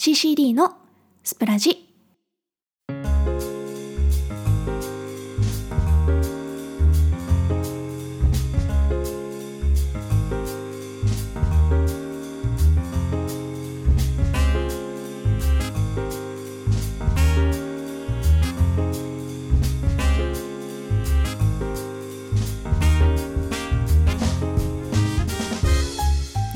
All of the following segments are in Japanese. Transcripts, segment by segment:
CCD のスプラジ。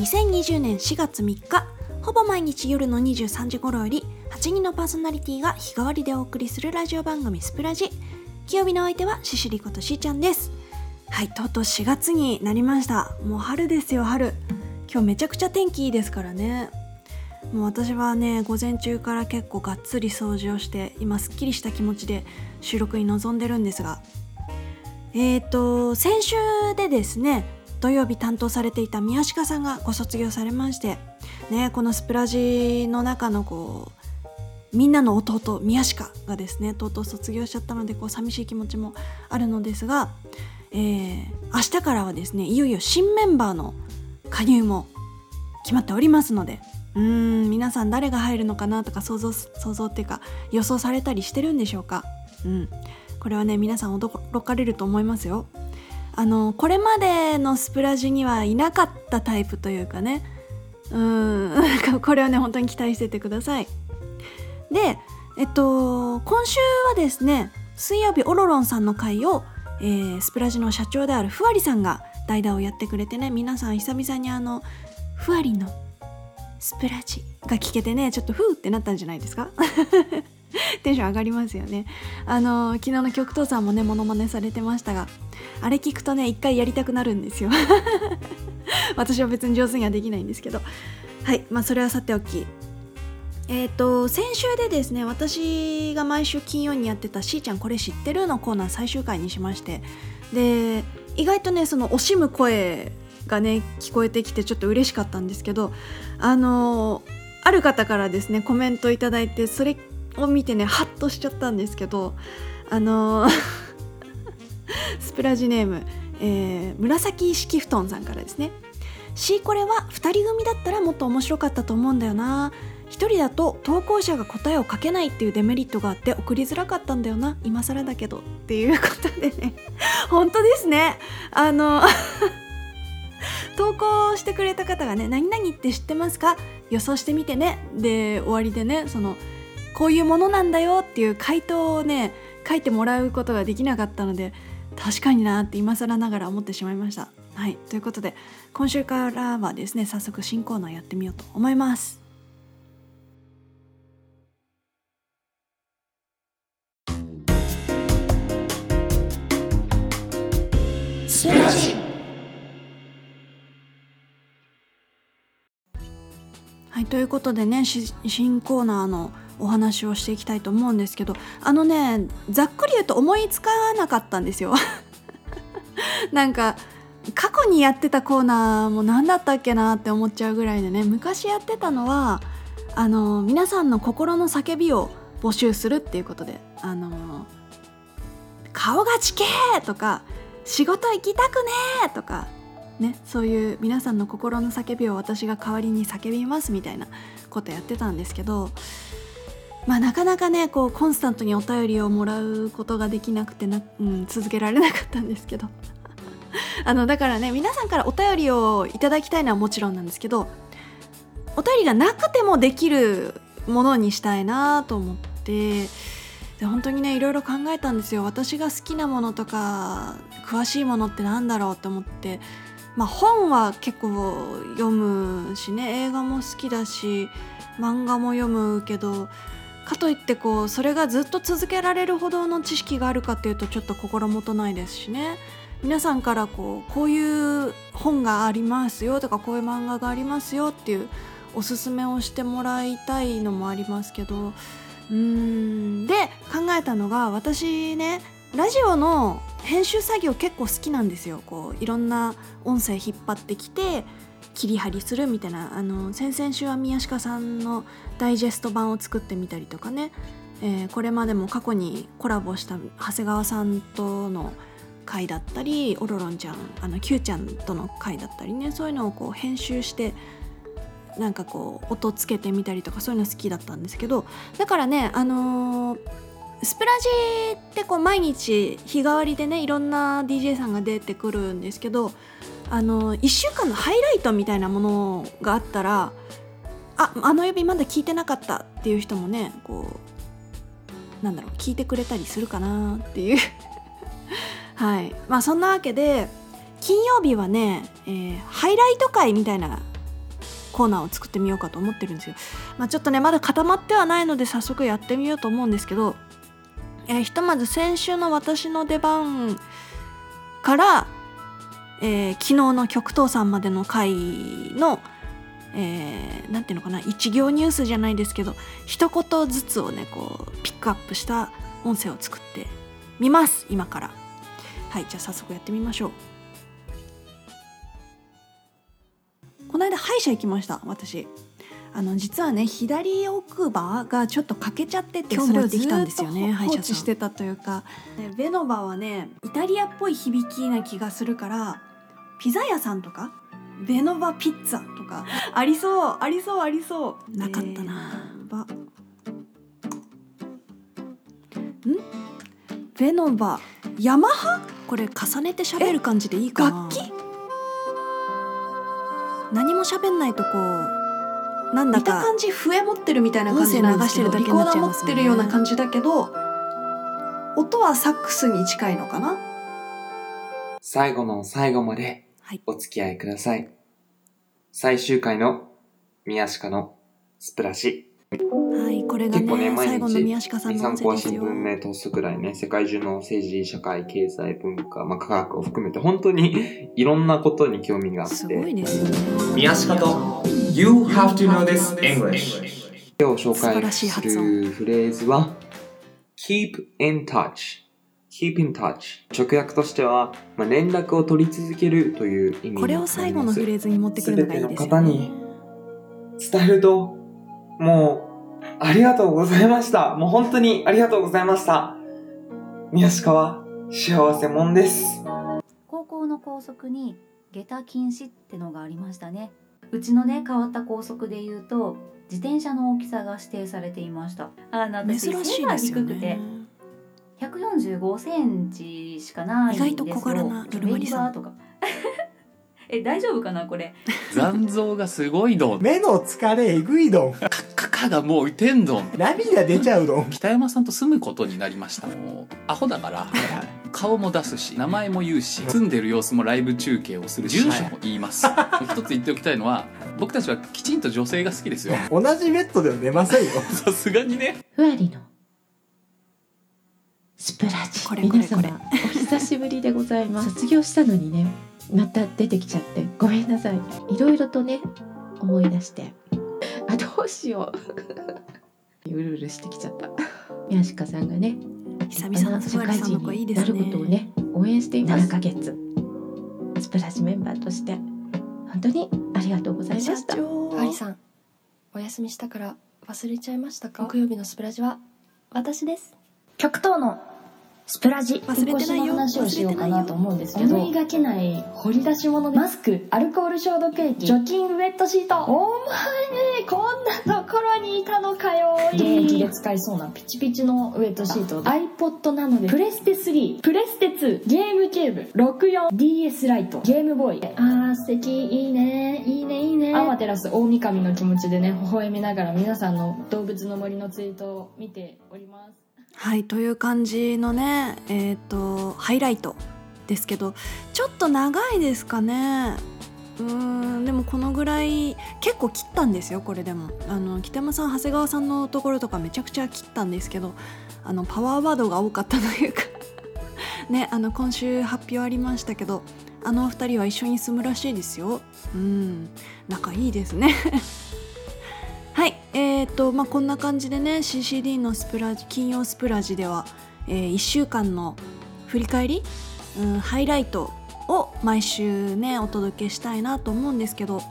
2020年4月3日。ぼ毎日夜の23時頃より8人のパーソナリティが日替わりでお送りするラジオ番組スプラジ。金曜日の相手はシシリことしーちゃんです。はいとうとう4月になりました。もう春ですよ春。今日めちゃくちゃ天気いいですからね。もう私はね午前中から結構がっつり掃除をして今すっきりした気持ちで収録に臨んでるんですが。えーと先週でですね土曜日担当されていた宮鹿さんがご卒業されましてねこのスプラジの中のこうみんなの弟宮鹿がですねとうとう卒業しちゃったのでこう寂しい気持ちもあるのですが、えー、明日からはですねいよいよ新メンバーの加入も決まっておりますのでうーん皆さん誰が入るのかなとか想像想像っていうか予想されたりしてるんでしょうか。うん。これはね皆さん驚かれると思いますよ。あのこれまでのスプラジにはいなかったタイプというかねうん。これはね本当に期待しててください。でえっと今週はですね水曜日オロロンさんの回を、えー、スプラジの社長であるふわりさんが代打をやってくれてね皆さん久々にあのふわりのスプラジが聞けてねちょっとふーってなったんじゃないですか？テンション上がりますよね。あの昨日の極東さんもねモノマネされてましたがあれ聞くとね一回やりたくなるんですよ。私は別に上手にはできないんですけど。はいまあそれはさておき。えっ、ー、と先週でですね私が毎週金曜にやってた「しーちゃんこれ知ってる?」のコーナー最終回にしまして。で意外とねその惜しむ声がね聞こえてきてちょっと嬉しかったんですけどあのある方からですねコメントいただいてそれを見てねハッとしちゃったんですけどあの スプラジネーム、えー、紫式布団さんからですね「シーコレは2人組だったらもっと面白かったと思うんだよな」1人だと投稿者が答えを書けないっていうデメリットがあって送りづらかったんだよな。今更だけどっていうことでね。本当ですね。あの 投稿してくれた方がね「何々って知ってますか？予想してみてね」で終わりでねその「こういうものなんだよっていう回答をね書いてもらうことができなかったので確かになって今更ながら思ってしまいました。はいということで今週からはですね早速新コーナーやってみようと思います。はいということでね新コーナーのお話をしていきたいと思うんですけどあのねざっくり言うと思いつかなかったんですよ なんか過去にやってたコーナーも何だったっけなって思っちゃうぐらいでね昔やってたのはあの皆さんの心の叫びを募集するっていうことで「あの顔がちけー!」とか「仕事行きたくねー!」とかねそういう皆さんの心の叫びを私が代わりに叫びますみたいなことやってたんですけどまあ、なかなかねこうコンスタントにお便りをもらうことができなくてな、うん、続けられなかったんですけど。あのだからね皆さんからお便りをいただきたいのはもちろんなんですけどお便りがなくてもできるものにしたいなと思ってで本当にねいろいろ考えたんですよ。私が好きなものとか詳しいものってなんだろうって思って。まあ本は結構読むしね映画も好きだし漫画も読むけどかといってこうそれがずっと続けられるほどの知識があるかっていうとちょっと心もとないですしね。皆さんからこうこういう本がありますよとかこういう漫画がありますよっていうおすすめをしてもらいたいのもありますけど。うーん。で考えたのが私ねラジオの編集作業結構好きなんですよ。こういろんな音声引っ張ってきて切り張りするみたいなあの先々週は宮鹿さんのダイジェスト版を作ってみたりとかね、えー、これまでも過去にコラボした長谷川さんとの回だったりオロロンちゃんあの Q ちゃんとの回だったりね。そういうのをこう編集してなんかこう音つけてみたりとかそういうの好きだったんですけど。だからねあのースプラジってこう毎日日替わりでねいろんな DJ さんが出てくるんですけどあの1週間のハイライトみたいなものがあったらああの指まだ聞いてなかったっていう人もねこうなんだろう聞いてくれたりするかなっていう はいまあそんなわけで金曜日はね、えーハイライト会みたいなコーナーを作ってみようかと思ってるんですよ。まあ、ちょっとねまだ固まってはないので早速やってみようと思うんですけど、えーひとまず先週の私の出番から、えー昨日の極東さんまでの回の、えーていうのかな一行ニュースじゃないですけど一言ずつをねこうピックアップした音声を作ってみます今から。はいじゃあ早速やってみましょう。この間歯医者行きました私あの実はね左奥歯がちょっと欠けちゃってて今それをず日もできたんっと放置してたというか、ね、ベノバはねイタリアっぽい響きな気がするからピザ屋さんとかベノバピッツァとかありそうありそうありそう。なかったな。ん？ベノバヤマハ？これ重ねて喋る感じでいいかな。楽器？何も喋んないとこうなんだ見たか感じ笛持ってるみたいな感じなんですけど音声流してるだけになっちゃいますもんね。リコーダー持ってるような感じだけど音はサックスに近いのかな？最後の最後まではい。お付き合いください。最終回の宮鹿のスプラシ。はいこれが結構ね、ね毎最後の宮さん2、3の音声です新分目通すぐらいね、世界中の政治、社会、経済、文化、まあ、科学を含めて、本当にいろんなことに興味があって、すごいですよね。宮下と You have to know this English. 今日紹素晴ら介すしい発音るフレーズは keep in touch. keep in touch. 直訳としては、まあ、連絡を取り続けるという意味これを最後のフレーズに持ってくるのがいいですよね全ての方に伝えるともうありがとうございました。もう本当にありがとうございました。宮鹿は幸せもんです。高校の校則に下駄禁止ってのがありましたねうちのね変わった校則で言うと自転車の大きさが指定されていました。あの私珍し背がいですよ低くてね145センチしかないんですよ。意外と小柄なベルマリさんとか。え大丈夫かなこれ？残像がすごいどん。目の疲れえぐいどん。カカがもうてんどん。涙出ちゃうどん。北山さんと住むことになりました。もう、アホだから、顔も出すし、名前も言うし、住んでる様子もライブ中継をするし、住所も言います。一つ言っておきたいのは、僕たちはきちんと女性が好きですよ。同じベッドでは寝ませんよ。さすがにね。ふわりのスプラジこれ皆様お久しぶりでございます卒業したのにねまた出てきちゃってごめんなさいいろいろとね思い出してあどうしよう。うるうるしてきちゃった。宮鹿さんがね久々のスバルさんの声いいですね。なることをね応援しています。7ヶ月。スプラジメンバーとして。本当にありがとうございました。長。ハリさんお休みしたから忘れちゃいましたか？木曜日のスプラジは私です。極東のスプラジ引っ越しの話をしようかなと思うんですけど思いがけない掘り出し物。でマスクアルコール消毒液。除菌ウェットシート。お前こんなところにいたのかよ。現役で使いそうなピチピチのウェットシート iPod なので。プレステ3プレステ2ゲームキューブ。64DS ライト。ゲームボーイ。あー素敵。いいね。いいねいいね。アマテラス大神の気持ちでね微笑みながら皆さんの動物の森のツイートを見ておりますはいという感じのねえっ、とハイライトですけどちょっと長いですかね。うーんでもこのぐらい結構切ったんですよこれでも。あの北山さん長谷川さんのところとかめちゃくちゃ切ったんですけどあのパワーワードが多かったというか。ねあの今週発表ありましたけどあのお二人は一緒に住むらしいですよ。うん仲いいですね。ー、とまあこんな感じでね CCD のスプラジ金曜スプラジでは、え1週間の振り返り、うん、ハイライトを毎週ねお届けしたいなと思うんですけど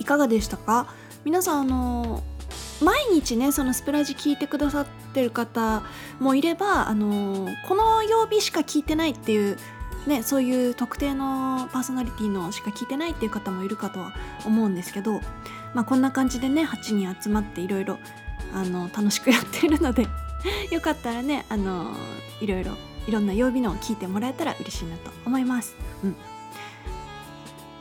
いかがでしたか？皆さんあの毎日ねそのスプラジ聞いてくださってる方もいればあのこの曜日しか聞いてないっていうね、そういう特定のパーソナリティのしか聞いてないっていう方もいるかとは思うんですけどまあこんな感じでね8人集まっていろいろ楽しくやっているので よかったらねあのいろいろいろんな曜日のを聞いてもらえたら嬉しいなと思います。うん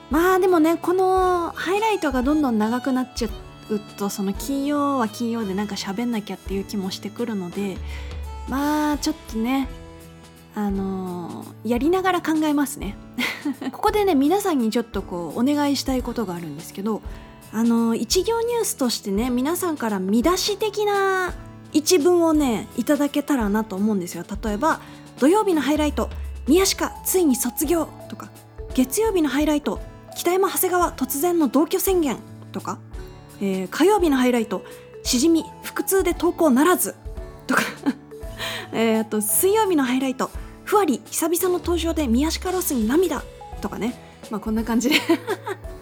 まあでもねこのハイライトがどんどん長くなっちゃうとその金曜は金曜でなんか喋んなきゃっていう気もしてくるのでまあちょっとねあのーやりながら考えますね ここでね皆さんにちょっとこうお願いしたいことがあるんですけどあの一行ニュースとしてね皆さんから見出し的な一文をねいただけたらなと思うんですよ。例えば土曜日のハイライト宮鹿ついに卒業とか月曜日のハイライト北山長谷川突然の同居宣言とか、えー火曜日のハイライトしじみ腹痛で投稿ならずとか えあと水曜日のハイライトふわり久々の登場で宮鹿ロスに涙とかね。まあこんな感じで。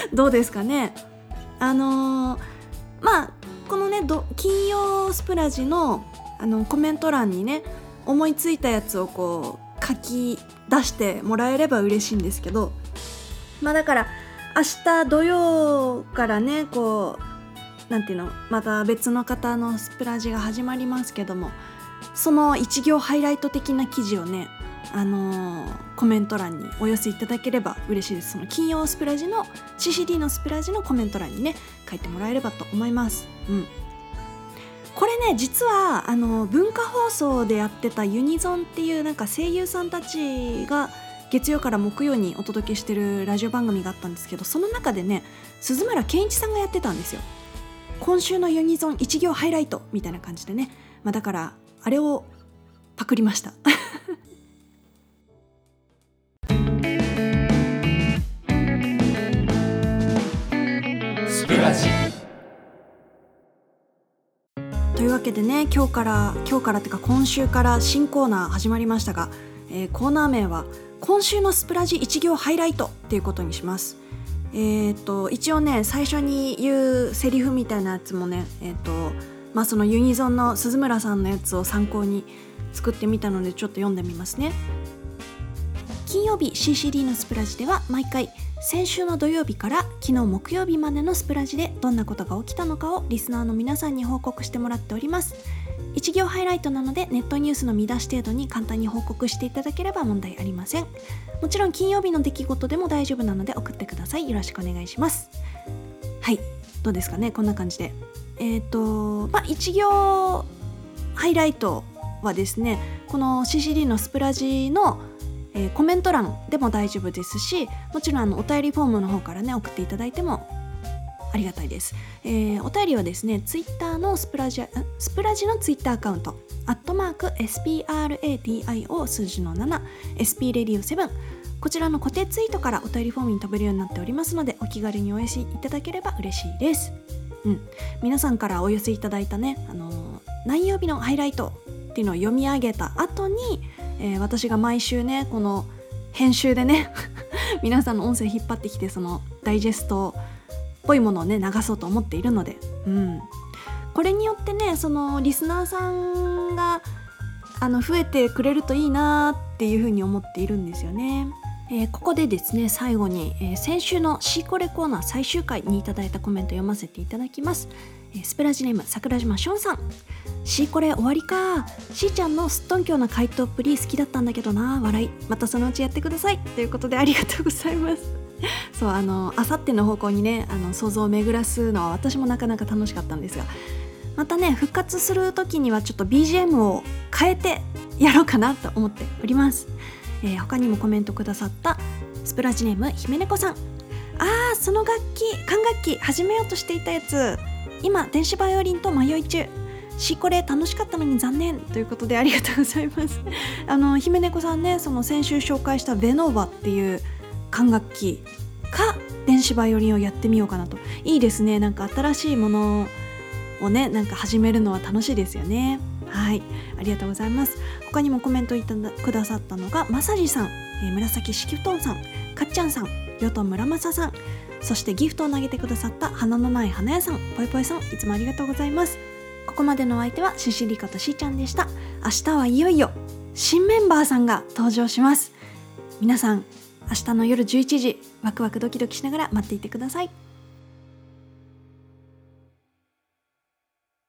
どうですかね。あのーまあこのね金曜スプラジのあのコメント欄にね思いついたやつをこう書き出してもらえれば嬉しいんですけどまあだから明日土曜からねこうなんていうのまた別の方のスプラジが始まりますけどもその一行ハイライト的な記事をねあのーコメント欄にお寄せいただければ嬉しいです。その金曜スプラジの CCD のスプラジのコメント欄にね書いてもらえればと思います。うん。これね実はあの文化放送でやってたユニゾンっていうなんか声優さんたちが月曜から木曜にお届けしてるラジオ番組があったんですけどその中でね鈴村健一さんがやってたんですよ。今週のユニゾン一行ハイライトみたいな感じでね、まあ、だからあれをパクりました。スプラジというわけでね今日から今日からっていうか今週から新コーナー始まりましたが、えーコーナー名は「今週のスプラジ一行ハイライト」っていうことにします。えー、と一応ね最初に言うセリフみたいなやつもねえっ、とまあそのユニゾンの鈴村さんのやつを参考に作ってみたのでちょっと読んでみますね。金曜日 CCD のスプラジでは毎回先週の土曜日から昨日木曜日までのスプラジでどんなことが起きたのかをリスナーの皆さんに報告してもらっております。一行ハイライトなのでネットニュースの見出し程度に簡単に報告していただければ問題ありません。もちろん金曜日の出来事でも大丈夫なので送ってください。よろしくお願いします。はい。どうですかねこんな感じで。えっ、とまあ一行ハイライトはですねこの CCD のスプラジのえーコメント欄でも大丈夫ですしもちろんあのお便りフォームの方からね送っていただいてもありがたいです、えーお便りはですねツイッターのスプラジスプラジのツイッターアカウントアットマーク SPRADIO 数字の 7SPRadio7 こちらの固定ツイートからお便りフォームに飛べるようになっておりますのでお気軽にお寄せいただければ嬉しいです。うん、皆さんからお寄せいただいたね、あのー何曜日のハイライトっていうのを読み上げた後に、えー私が毎週ねこの編集でね 皆さんの音声引っ張ってきてそのダイジェストっぽいものをね流そうと思っているので、うん、これによってねそのリスナーさんがあの増えてくれるといいなっていうふうに思っているんですよね。えーここでですね最後に、えー先週のシーコレコーナー最終回にいただいたコメント読ませていただきます、スプラジネーム桜島ションさん。シーコレ終わりか。しーちゃんのすっとんきょうな回答っぷり好きだったんだけどな。笑い。またそのうちやってください。ということでありがとうございます。そうあのあさっての方向にねあの想像を巡らすのは私もなかなか楽しかったんですが。またね復活する時にはちょっと BGM を変えてやろうかなと思っております、えー他にもコメントくださったスプラジネーム姫猫さん。あーその楽器管楽器始めようとしていたやつ。今電子バイオリンと迷い中。しこれ楽しかったのに残念ということでありがとうございます。あの姫猫さんねその先週紹介したベノーバっていう管楽器か電子バイオリンをやってみようかなと。いいですね。なんか新しいものをねなんか始めるのは楽しいですよね。はい。ありがとうございます。他にもコメントいただくださったのがまさじさん、えー紫式布団さん。かっちゃんさん。よと村正さん。そしてギフトを投げてくださった花のない花屋さんぽいぽいさんいつもありがとうございます。ここまでのお相手はシシリカとしーちゃんでした。明日はいよいよ新メンバーさんが登場します。皆さん明日の夜11時ワクワクドキドキしながら待っていてください。